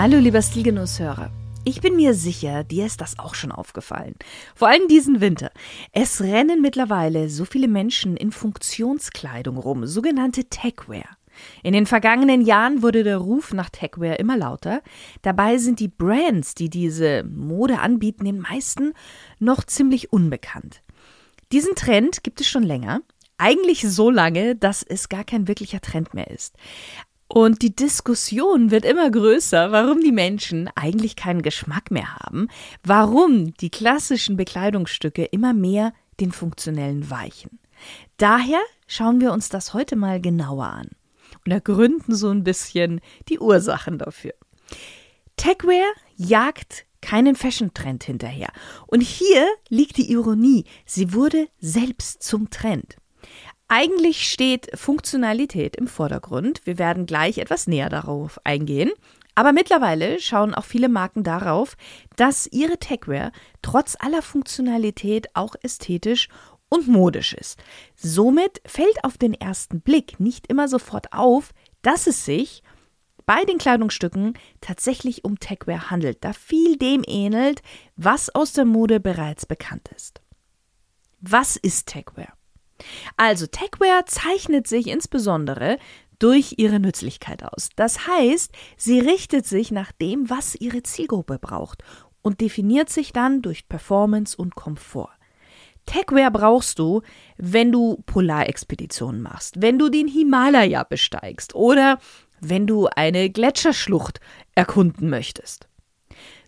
Hallo lieber Stilgenusshörer. Ich bin mir sicher, dir ist das auch schon aufgefallen. Vor allem diesen Winter. Es rennen mittlerweile so viele Menschen in Funktionskleidung rum, sogenannte Techwear. In den vergangenen Jahren wurde der Ruf nach Techwear immer lauter. Dabei sind die Brands, die diese Mode anbieten, den meisten noch ziemlich unbekannt. Diesen Trend gibt es schon länger. Eigentlich so lange, dass es gar kein wirklicher Trend mehr ist. Und die Diskussion wird immer größer, warum die Menschen eigentlich keinen Geschmack mehr haben, warum die klassischen Bekleidungsstücke immer mehr den funktionellen weichen. Daher schauen wir uns das heute mal genauer an und ergründen so ein bisschen die Ursachen dafür. Techwear jagt keinen Fashion-Trend hinterher. Und hier liegt die Ironie. Sie wurde selbst zum Trend. Eigentlich steht Funktionalität im Vordergrund. Wir werden gleich etwas näher darauf eingehen. Aber mittlerweile schauen auch viele Marken darauf, dass ihre Techwear trotz aller Funktionalität auch ästhetisch und modisch ist. Somit fällt auf den ersten Blick nicht immer sofort auf, dass es sich bei den Kleidungsstücken tatsächlich um Techwear handelt, da viel dem ähnelt, was aus der Mode bereits bekannt ist. Was ist Techwear? Also Techwear zeichnet sich insbesondere durch ihre Nützlichkeit aus. Das heißt, sie richtet sich nach dem, was ihre Zielgruppe braucht und definiert sich dann durch Performance und Komfort. Techwear brauchst du, wenn du Polarexpeditionen machst, wenn du den Himalaya besteigst oder wenn du eine Gletscherschlucht erkunden möchtest.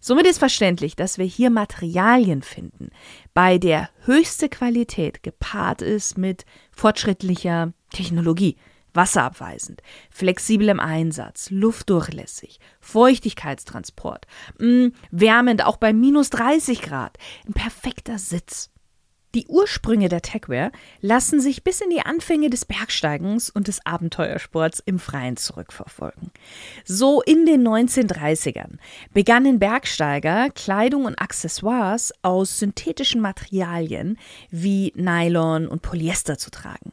Somit ist verständlich, dass wir hier Materialien finden, bei der höchste Qualität gepaart ist mit fortschrittlicher Technologie, wasserabweisend, flexiblem Einsatz, luftdurchlässig, Feuchtigkeitstransport, mh, mm, wärmend auch bei minus 30 Grad, ein perfekter Sitz. Die Ursprünge der Techwear lassen sich bis in die Anfänge des Bergsteigens und des Abenteuersports im Freien zurückverfolgen. So in den 1930ern begannen Bergsteiger Kleidung und Accessoires aus synthetischen Materialien wie Nylon und Polyester zu tragen.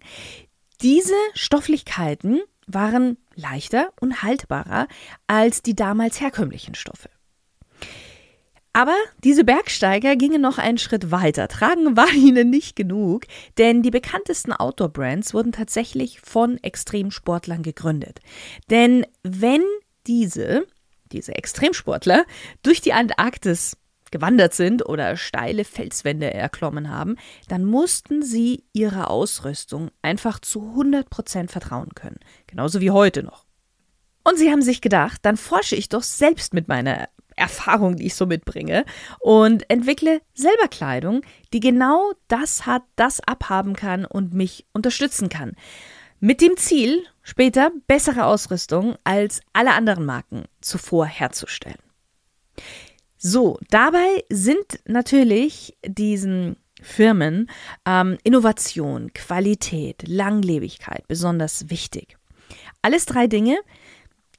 Diese Stofflichkeiten waren leichter und haltbarer als die damals herkömmlichen Stoffe. Aber diese Bergsteiger gingen noch einen Schritt weiter. Tragen war ihnen nicht genug, denn die bekanntesten Outdoor-Brands wurden tatsächlich von Extremsportlern gegründet. Denn wenn diese, diese Extremsportler, durch die Antarktis gewandert sind oder steile Felswände erklommen haben, dann mussten sie ihrer Ausrüstung einfach zu 100 Prozent vertrauen können. Genauso wie heute noch. Und sie haben sich gedacht, dann forsche ich doch selbst mit meiner Erfahrung, die ich so mitbringe und entwickle selber Kleidung, die genau das hat, das abhaben kann und mich unterstützen kann. Mit dem Ziel, später bessere Ausrüstung als alle anderen Marken zuvor herzustellen. So, dabei sind natürlich diesen Firmen ähm, Innovation, Qualität, Langlebigkeit besonders wichtig. Alles drei Dinge,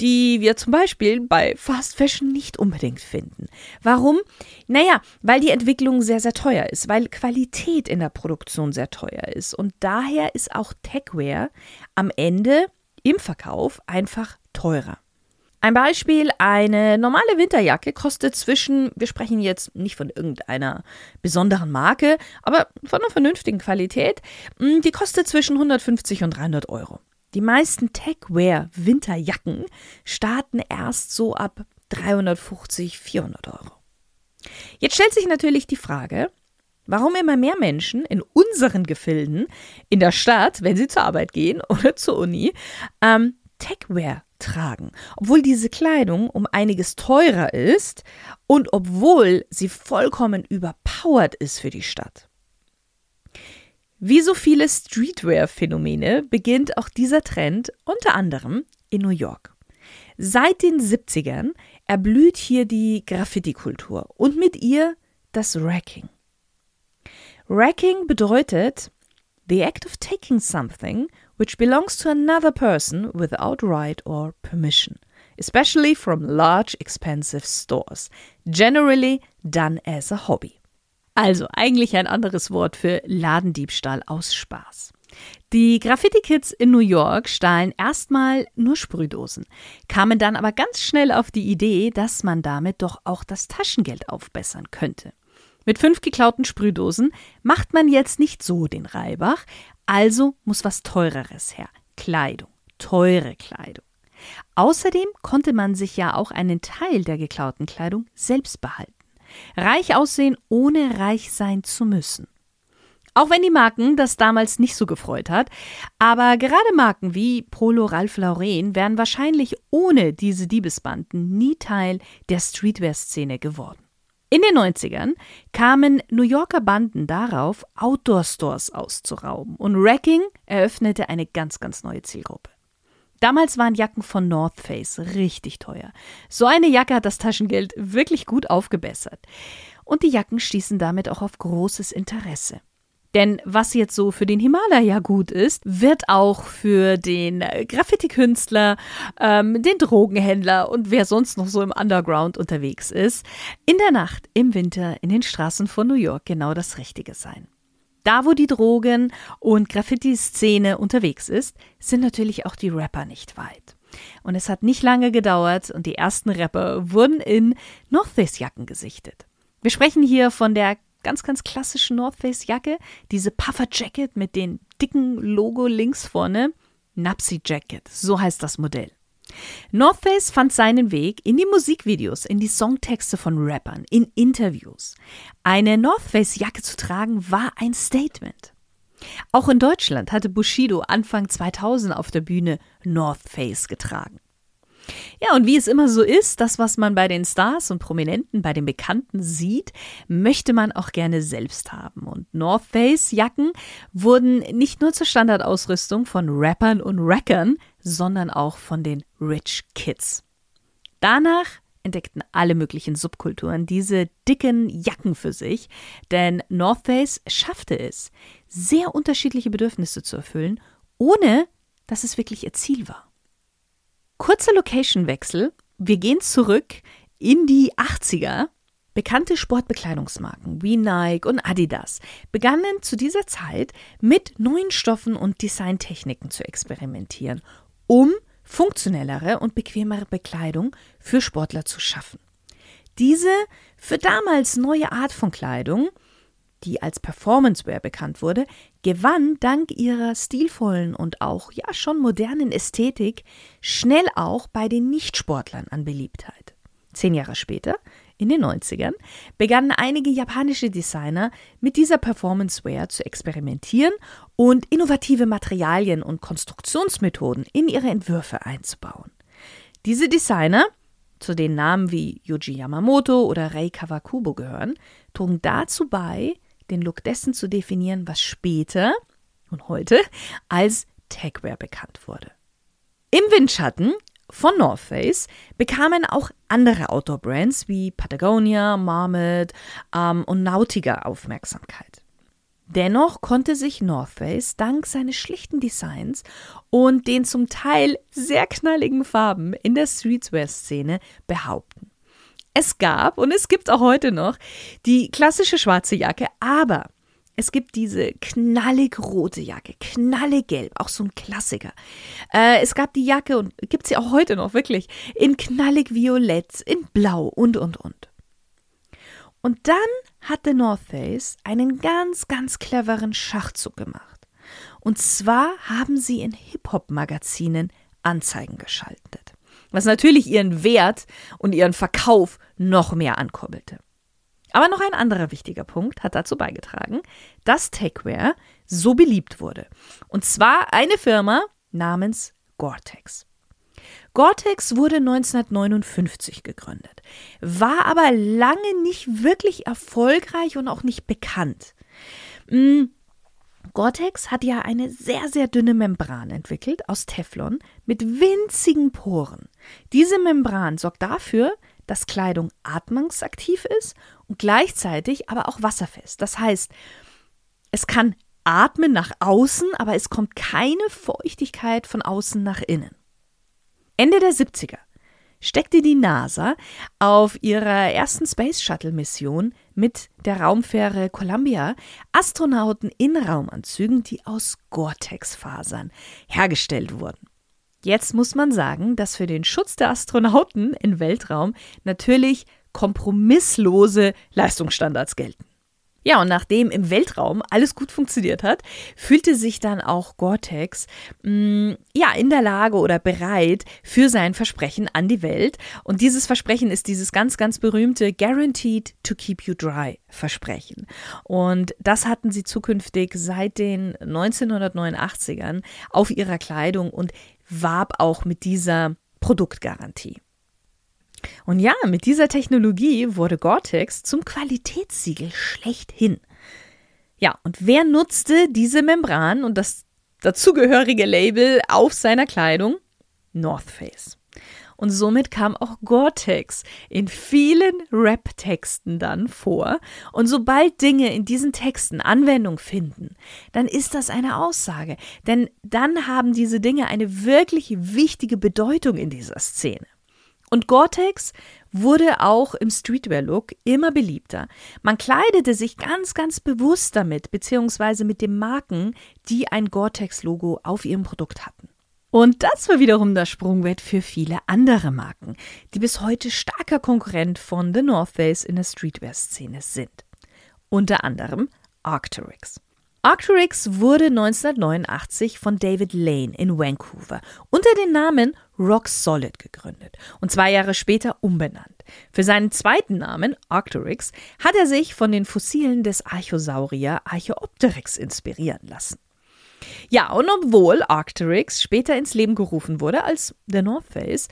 die wir zum Beispiel bei Fast Fashion nicht unbedingt finden. Warum? Naja, weil die Entwicklung sehr, sehr teuer ist, weil Qualität in der Produktion sehr teuer ist. Und daher ist auch Techwear am Ende im Verkauf einfach teurer. Ein Beispiel, eine normale Winterjacke kostet zwischen, wir sprechen jetzt nicht von irgendeiner besonderen Marke, aber von einer vernünftigen Qualität, die kostet zwischen 150 und 300 Euro. Die meisten Techwear-Winterjacken starten erst so ab 350, 400 Euro. Jetzt stellt sich natürlich die Frage, warum immer mehr Menschen in unseren Gefilden in der Stadt, wenn sie zur Arbeit gehen oder zur Uni, ähm, Techwear tragen, obwohl diese Kleidung um einiges teurer ist und obwohl sie vollkommen überpowered ist für die Stadt. Wie so viele Streetwear-Phänomene beginnt auch dieser Trend unter anderem in New York. Seit den 70ern erblüht hier die Graffiti-Kultur und mit ihr das Racking. Racking bedeutet the act of taking something which belongs to another person without right or permission, especially from large expensive stores, generally done as a hobby. Also eigentlich ein anderes Wort für Ladendiebstahl aus Spaß. Die Graffiti-Kids in New York stahlen erstmal nur Sprühdosen, kamen dann aber ganz schnell auf die Idee, dass man damit doch auch das Taschengeld aufbessern könnte. Mit fünf geklauten Sprühdosen macht man jetzt nicht so den Reibach, also muss was Teureres her. Kleidung, teure Kleidung. Außerdem konnte man sich ja auch einen Teil der geklauten Kleidung selbst behalten. Reich aussehen, ohne reich sein zu müssen. Auch wenn die Marken das damals nicht so gefreut hat, aber gerade Marken wie Polo Ralph Lauren wären wahrscheinlich ohne diese Diebesbanden nie Teil der Streetwear-Szene geworden. In den 90ern kamen New Yorker Banden darauf, Outdoor-Stores auszurauben und Wrecking eröffnete eine ganz, ganz neue Zielgruppe. Damals waren Jacken von North Face richtig teuer. So eine Jacke hat das Taschengeld wirklich gut aufgebessert. Und die Jacken stießen damit auch auf großes Interesse. Denn was jetzt so für den Himalaya gut ist, wird auch für den äh, Graffiti-Künstler, ähm, den Drogenhändler und wer sonst noch so im Underground unterwegs ist, in der Nacht, im Winter, in den Straßen von New York genau das Richtige sein. Da, wo die Drogen- und Graffiti-Szene unterwegs ist, sind natürlich auch die Rapper nicht weit. Und es hat nicht lange gedauert und die ersten Rapper wurden in North Face-Jacken gesichtet. Wir sprechen hier von der ganz, ganz klassische North Face Jacke, diese Puffer Jacket mit den dicken Logo links vorne. Napsi Jacket, so heißt das Modell. North Face fand seinen Weg in die Musikvideos, in die Songtexte von Rappern, in Interviews. Eine North Face Jacke zu tragen war ein Statement. Auch in Deutschland hatte Bushido Anfang 2000 auf der Bühne North Face getragen. Ja, und wie es immer so ist, das, was man bei den Stars und Prominenten, bei den Bekannten sieht, möchte man auch gerne selbst haben. Und North Face Jacken wurden nicht nur zur Standardausrüstung von Rappern und Rackern, sondern auch von den Rich Kids. Danach entdeckten alle möglichen Subkulturen diese dicken Jacken für sich, denn North Face schaffte es, sehr unterschiedliche Bedürfnisse zu erfüllen, ohne dass es wirklich ihr Ziel war. Kurzer Location-Wechsel. Wir gehen zurück in die 80er. Bekannte Sportbekleidungsmarken wie Nike und Adidas begannen zu dieser Zeit mit neuen Stoffen und Designtechniken zu experimentieren, um funktionellere und bequemere Bekleidung für Sportler zu schaffen. Diese für damals neue Art von Kleidung die als Performancewear bekannt wurde, gewann dank ihrer stilvollen und auch ja schon modernen Ästhetik schnell auch bei den Nichtsportlern an Beliebtheit. Zehn Jahre später, in den 90ern, begannen einige japanische Designer mit dieser Performancewear zu experimentieren und innovative Materialien und Konstruktionsmethoden in ihre Entwürfe einzubauen. Diese Designer zu den Namen wie Yuji Yamamoto oder Rei Kawakubo gehören, trugen dazu bei, den Look dessen zu definieren, was später und heute als Techwear bekannt wurde. Im Windschatten von North Face bekamen auch andere Outdoor-Brands wie Patagonia, Marmot ähm, und Nautica Aufmerksamkeit. Dennoch konnte sich North Face dank seines schlichten Designs und den zum Teil sehr knalligen Farben in der Streetwear-Szene behaupten. Es gab und es gibt auch heute noch die klassische schwarze Jacke, aber es gibt diese knallig rote Jacke, knallig gelb, auch so ein Klassiker. Äh, es gab die Jacke und gibt sie auch heute noch wirklich in knallig violett, in blau und und und. Und dann hatte North Face einen ganz, ganz cleveren Schachzug gemacht. Und zwar haben sie in Hip-Hop-Magazinen Anzeigen geschaltet was natürlich ihren Wert und ihren Verkauf noch mehr ankurbelte. Aber noch ein anderer wichtiger Punkt hat dazu beigetragen, dass Techwear so beliebt wurde. Und zwar eine Firma namens Gore-Tex. Gore-Tex wurde 1959 gegründet, war aber lange nicht wirklich erfolgreich und auch nicht bekannt. Hm, Gore-Tex hat ja eine sehr, sehr dünne Membran entwickelt aus Teflon mit winzigen Poren. Diese Membran sorgt dafür, dass Kleidung atmungsaktiv ist und gleichzeitig aber auch wasserfest. Das heißt, es kann atmen nach außen, aber es kommt keine Feuchtigkeit von außen nach innen. Ende der 70er steckte die NASA auf ihrer ersten Space Shuttle Mission mit der Raumfähre Columbia Astronauten in Raumanzügen, die aus Gore-Tex-Fasern hergestellt wurden. Jetzt muss man sagen, dass für den Schutz der Astronauten im Weltraum natürlich kompromisslose Leistungsstandards gelten. Ja, und nachdem im Weltraum alles gut funktioniert hat, fühlte sich dann auch Gore-Tex mm, ja in der Lage oder bereit für sein Versprechen an die Welt. Und dieses Versprechen ist dieses ganz, ganz berühmte Guaranteed to Keep You Dry Versprechen. Und das hatten sie zukünftig seit den 1989ern auf ihrer Kleidung und warb auch mit dieser Produktgarantie. Und ja, mit dieser Technologie wurde Gore-Tex zum Qualitätssiegel schlechthin. Ja, und wer nutzte diese Membran und das dazugehörige Label auf seiner Kleidung? North Face. Und somit kam auch Gore-Tex in vielen Rap-Texten dann vor. Und sobald Dinge in diesen Texten Anwendung finden, dann ist das eine Aussage. Denn dann haben diese Dinge eine wirklich wichtige Bedeutung in dieser Szene. Und Gore-Tex wurde auch im Streetwear-Look immer beliebter. Man kleidete sich ganz, ganz bewusst damit, beziehungsweise mit den Marken, die ein Gore-Tex-Logo auf ihrem Produkt hatten. Und das war wiederum das Sprungbrett für viele andere Marken, die bis heute starker Konkurrent von The North Face in der Streetwear-Szene sind. Unter anderem Arc'teryx. Arc'teryx wurde 1989 von David Lane in Vancouver unter dem Namen Rock Solid gegründet und zwei Jahre später umbenannt. Für seinen zweiten Namen, Arc'teryx, hat er sich von den Fossilen des Archosaurier Archaeopteryx inspirieren lassen. Ja, und obwohl Arc'teryx später ins Leben gerufen wurde als The North Face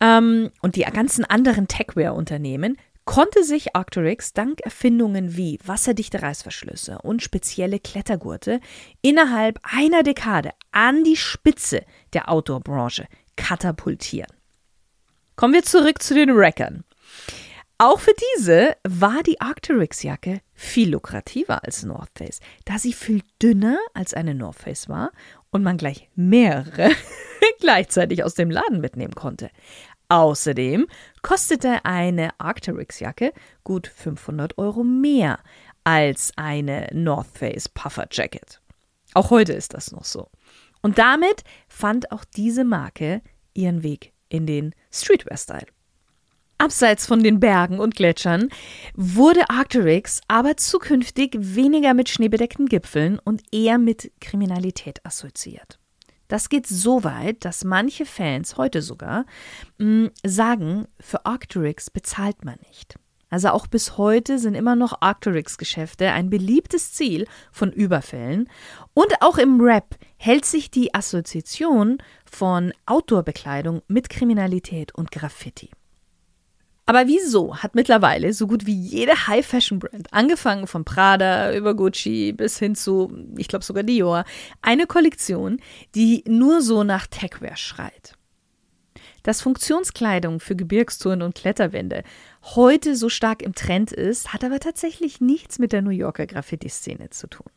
ähm, und die ganzen anderen Techwear-Unternehmen, konnte sich Arc'teryx dank Erfindungen wie wasserdichte Reißverschlüsse und spezielle Klettergurte innerhalb einer Dekade an die Spitze der Outdoor-Branche katapultieren. Kommen wir zurück zu den Wreckern. Auch für diese war die Arc'teryx-Jacke viel lukrativer als North Face, da sie viel dünner als eine North Face war und man gleich mehrere gleichzeitig aus dem Laden mitnehmen konnte. Außerdem kostete eine Arc'teryx-Jacke gut 500 Euro mehr als eine North Face Puffer Jacket. Auch heute ist das noch so. Und damit fand auch diese Marke ihren Weg in den Streetwear-Style. Abseits von den Bergen und Gletschern wurde Arc'teryx aber zukünftig weniger mit schneebedeckten Gipfeln und eher mit Kriminalität assoziiert. Das geht so weit, dass manche Fans heute sogar mh, mm, sagen, für Arc'teryx bezahlt man nicht. Also auch bis heute sind immer noch Arc'teryx-Geschäfte ein beliebtes Ziel von Überfällen. Und auch im Rap hält sich die Assoziation von Outdoor-Bekleidung mit Kriminalität und Graffiti. Aber wieso hat mittlerweile so gut wie jede High-Fashion-Brand, angefangen von Prada über Gucci bis hin zu, ich glaube sogar Dior, eine Kollektion, die nur so nach Techwear schreit? Dass Funktionskleidung für Gebirgstouren und Kletterwände heute so stark im Trend ist, hat aber tatsächlich nichts mit der New Yorker Graffiti-Szene zu tun.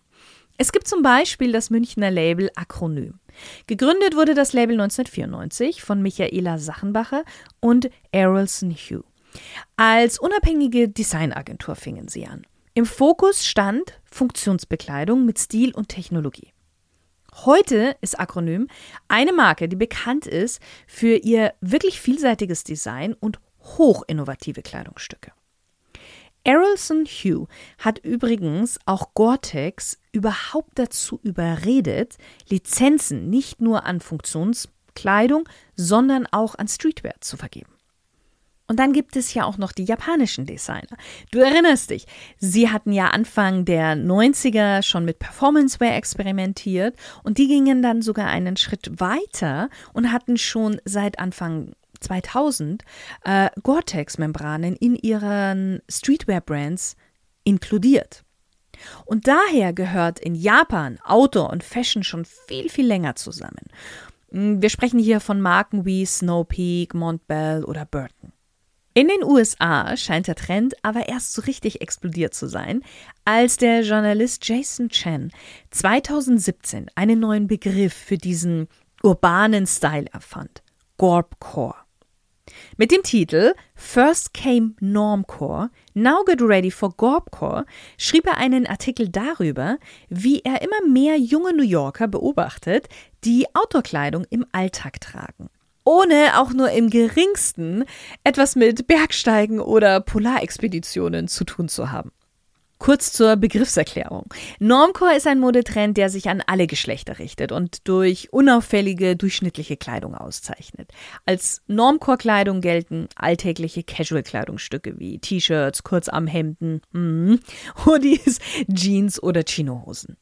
Es gibt zum Beispiel das Münchner Label Akronym. Gegründet wurde das Label 1994 von Michaela Sachenbacher und Errolson Hugh. Als unabhängige Designagentur fingen sie an. Im Fokus stand Funktionsbekleidung mit Stil und Technologie. Heute ist Akronym eine Marke, die bekannt ist für ihr wirklich vielseitiges Design und hochinnovative Kleidungsstücke. Errolson Hugh hat übrigens auch Gore-Tex überhaupt dazu überredet, Lizenzen nicht nur an Funktionskleidung, sondern auch an Streetwear zu vergeben. Und dann gibt es ja auch noch die japanischen Designer. Du erinnerst dich, sie hatten ja Anfang der 90er schon mit Performance-Wear experimentiert und die gingen dann sogar einen Schritt weiter und hatten schon seit Anfang 2000 äh, Gore-Tex-Membranen in ihren Streetwear-Brands inkludiert. Und daher gehört in Japan Outdoor und Fashion schon viel, viel länger zusammen. Hm, wir sprechen hier von Marken wie Snow Peak, Montbell oder Burton. In den USA scheint der Trend aber erst so richtig explodiert zu sein, als der Journalist Jason Chen 2017 einen neuen Begriff für diesen urbanen Style erfand: Gorbcore. Mit dem Titel First Came Normcore, Now Get Ready for Gorbcore schrieb er einen Artikel darüber, wie er immer mehr junge New Yorker beobachtet, die Outdoor-Kleidung im Alltag tragen. Ohne auch nur im geringsten etwas mit Bergsteigen oder Polarexpeditionen zu tun zu haben. Kurz zur Begriffserklärung. Normcore ist ein Modetrend, der sich an alle Geschlechter richtet und durch unauffällige, durchschnittliche Kleidung auszeichnet. Als Normcore-Kleidung gelten alltägliche Casual-Kleidungsstücke wie T-Shirts, Kurzarmhemden, mm, Hoodies, Jeans oder Chinohosen.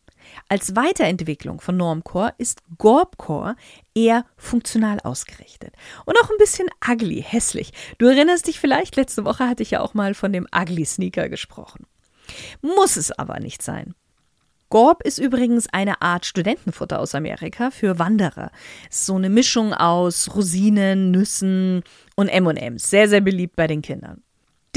Als Weiterentwicklung von Normcore ist Gorbcore eher funktional ausgerichtet und auch ein bisschen ugly, hässlich. Du erinnerst dich vielleicht, letzte Woche hatte ich ja auch mal von dem Ugly Sneaker gesprochen. Muss es aber nicht sein. Gorb ist übrigens eine Art Studentenfutter aus Amerika für Wanderer. So eine Mischung aus Rosinen, Nüssen und M&M's. Sehr, sehr beliebt bei den Kindern.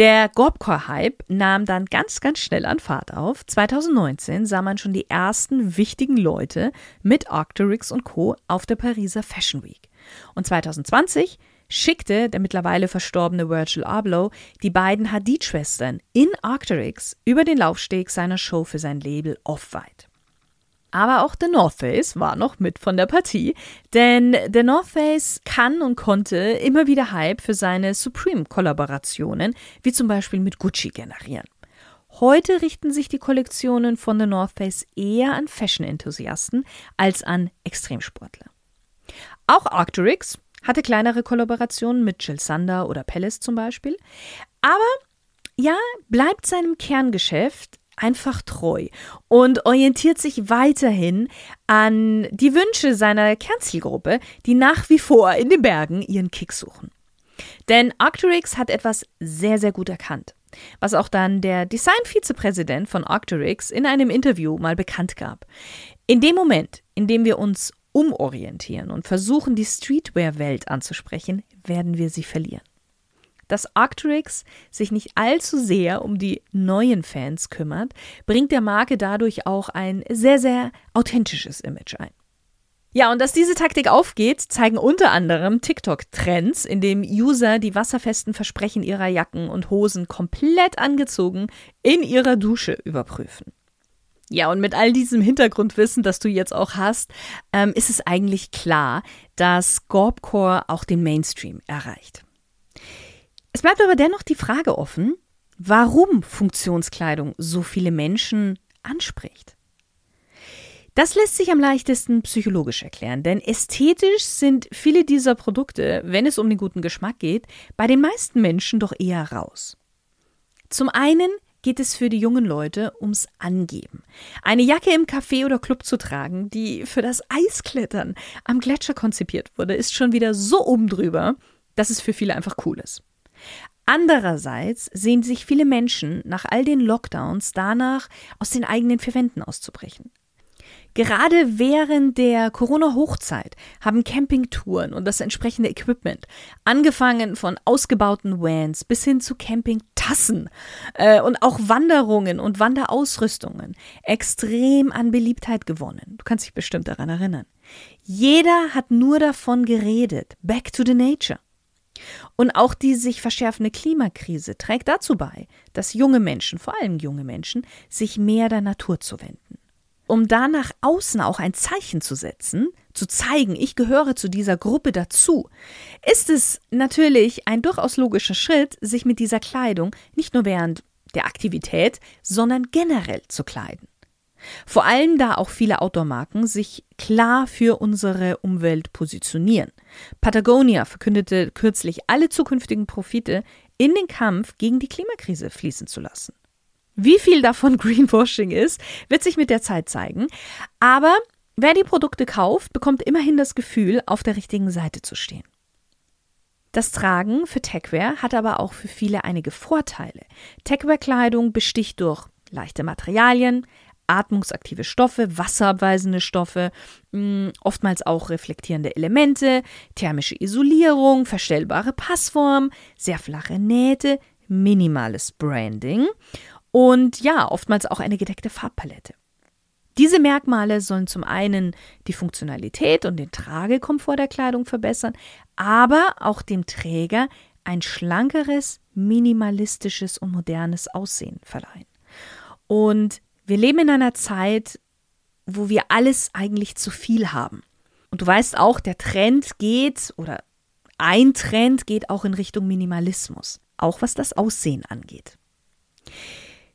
Der Gorbcore-Hype nahm dann ganz, ganz schnell an Fahrt auf. 2019 sah man schon die ersten wichtigen Leute mit Arcturix und Co. auf der Pariser Fashion Week. Und 2020 schickte der mittlerweile verstorbene Virgil Abloh die beiden Hadid-Schwestern in Arcteryx über den Laufsteg seiner Show für sein Label Off-White. Aber auch The North Face war noch mit von der Partie, denn The North Face kann und konnte immer wieder Hype für seine Supreme-Kollaborationen, wie zum Beispiel mit Gucci, generieren. Heute richten sich die Kollektionen von The North Face eher an Fashion-Enthusiasten als an Extremsportler. Auch Arcturix hatte kleinere Kollaborationen mit Jill Sander oder Palace zum Beispiel. Aber ja, bleibt seinem Kerngeschäft einfach treu und orientiert sich weiterhin an die Wünsche seiner Kernzielgruppe, die nach wie vor in den Bergen ihren Kick suchen. Denn Arcturix hat etwas sehr, sehr gut erkannt, was auch dann der Design-Vizepräsident von Arcturix in einem Interview mal bekannt gab. In dem Moment, in dem wir uns umorientieren und versuchen, die Streetwear-Welt anzusprechen, werden wir sie verlieren. Dass Arcturix sich nicht allzu sehr um die neuen Fans kümmert, bringt der Marke dadurch auch ein sehr, sehr authentisches Image ein. Ja, und dass diese Taktik aufgeht, zeigen unter anderem TikTok-Trends, in dem User die wasserfesten Versprechen ihrer Jacken und Hosen komplett angezogen in ihrer Dusche überprüfen. Ja, und mit all diesem Hintergrundwissen, das du jetzt auch hast, ähm, ist es eigentlich klar, dass Gorbcore auch den Mainstream erreicht. Es bleibt aber dennoch die Frage offen, warum Funktionskleidung so viele Menschen anspricht. Das lässt sich am leichtesten psychologisch erklären, denn ästhetisch sind viele dieser Produkte, wenn es um den guten Geschmack geht, bei den meisten Menschen doch eher raus. Zum einen geht es für die jungen Leute ums Angeben. Eine Jacke im Café oder Club zu tragen, die für das Eisklettern am Gletscher konzipiert wurde, ist schon wieder so oben drüber, dass es für viele einfach cool ist. Andererseits sehen sich viele Menschen nach all den Lockdowns danach, aus den eigenen vier Wänden auszubrechen. Gerade während der Corona-Hochzeit haben Campingtouren und das entsprechende Equipment, angefangen von ausgebauten Vans bis hin zu Campingtassen äh, und auch Wanderungen und Wanderausrüstungen, extrem an Beliebtheit gewonnen. Du kannst dich bestimmt daran erinnern. Jeder hat nur davon geredet. Back to the nature. Und auch die sich verschärfende Klimakrise trägt dazu bei, dass junge Menschen, vor allem junge Menschen, sich mehr der Natur zuwenden um da nach außen auch ein Zeichen zu setzen, zu zeigen, ich gehöre zu dieser Gruppe dazu, ist es natürlich ein durchaus logischer Schritt, sich mit dieser Kleidung nicht nur während der Aktivität, sondern generell zu kleiden. Vor allem da auch viele Outdoor-Marken sich klar für unsere Umwelt positionieren. Patagonia verkündete kürzlich, alle zukünftigen Profite in den Kampf gegen die Klimakrise fließen zu lassen. Wie viel davon Greenwashing ist, wird sich mit der Zeit zeigen. Aber wer die Produkte kauft, bekommt immerhin das Gefühl, auf der richtigen Seite zu stehen. Das Tragen für Techwear hat aber auch für viele einige Vorteile. Techwear-Kleidung besticht durch leichte Materialien, atmungsaktive Stoffe, wasserabweisende Stoffe, mh, oftmals auch reflektierende Elemente, thermische Isolierung, verstellbare Passform, sehr flache Nähte, minimales Branding und ja, oftmals auch eine gedeckte Farbpalette. Diese Merkmale sollen zum einen die Funktionalität und den Tragekomfort der Kleidung verbessern, aber auch dem Träger ein schlankeres, minimalistisches und modernes Aussehen verleihen. Und wir leben in einer Zeit, wo wir alles eigentlich zu viel haben. Und du weißt auch, der Trend geht oder ein Trend geht auch in Richtung Minimalismus, auch was das Aussehen angeht.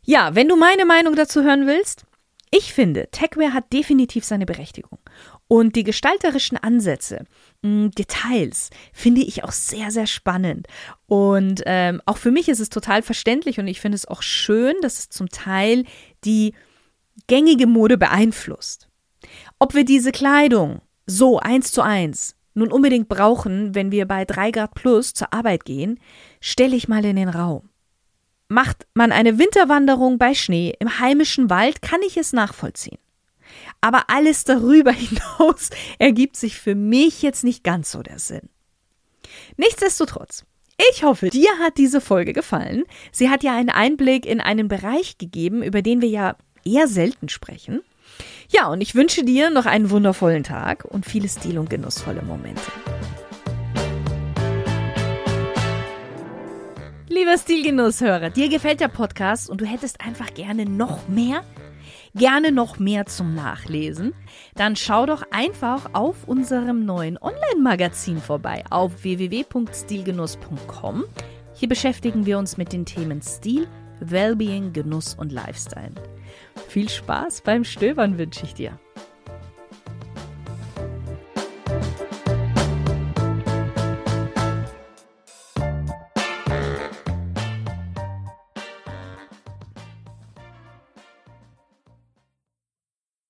Ja, wenn du meine Meinung dazu hören willst, ich finde, Techwear hat definitiv seine Berechtigung. Und die gestalterischen Ansätze, mh, Details, finde ich auch sehr, sehr spannend. Und ähm, auch für mich ist es total verständlich und ich finde es auch schön, dass es zum Teil die gängige Mode beeinflusst. Ob wir diese Kleidung so eins zu eins nun unbedingt brauchen, wenn wir bei 3 Grad plus zur Arbeit gehen, stelle ich mal in den Raum. Macht man eine Winterwanderung bei Schnee im heimischen Wald, kann ich es nachvollziehen. Aber alles darüber hinaus ergibt sich für mich jetzt nicht ganz so der Sinn. Nichtsdestotrotz, ich hoffe, dir hat diese Folge gefallen. Sie hat ja einen Einblick in einen Bereich gegeben, über den wir ja eher selten sprechen. Ja, und ich wünsche dir noch einen wundervollen Tag und viele Stil- und genussvolle Momente. Lieber Stilgenusshörer, dir gefällt der Podcast und du hättest einfach gerne noch mehr? Gerne noch mehr zum Nachlesen? Dann schau doch einfach auf unserem neuen Online-Magazin vorbei auf www.stilgenuss.com. Hier beschäftigen wir uns mit den Themen Stil, Wellbeing, Genuss und Lifestyle. Viel Spaß beim Stöbern wünsche ich dir.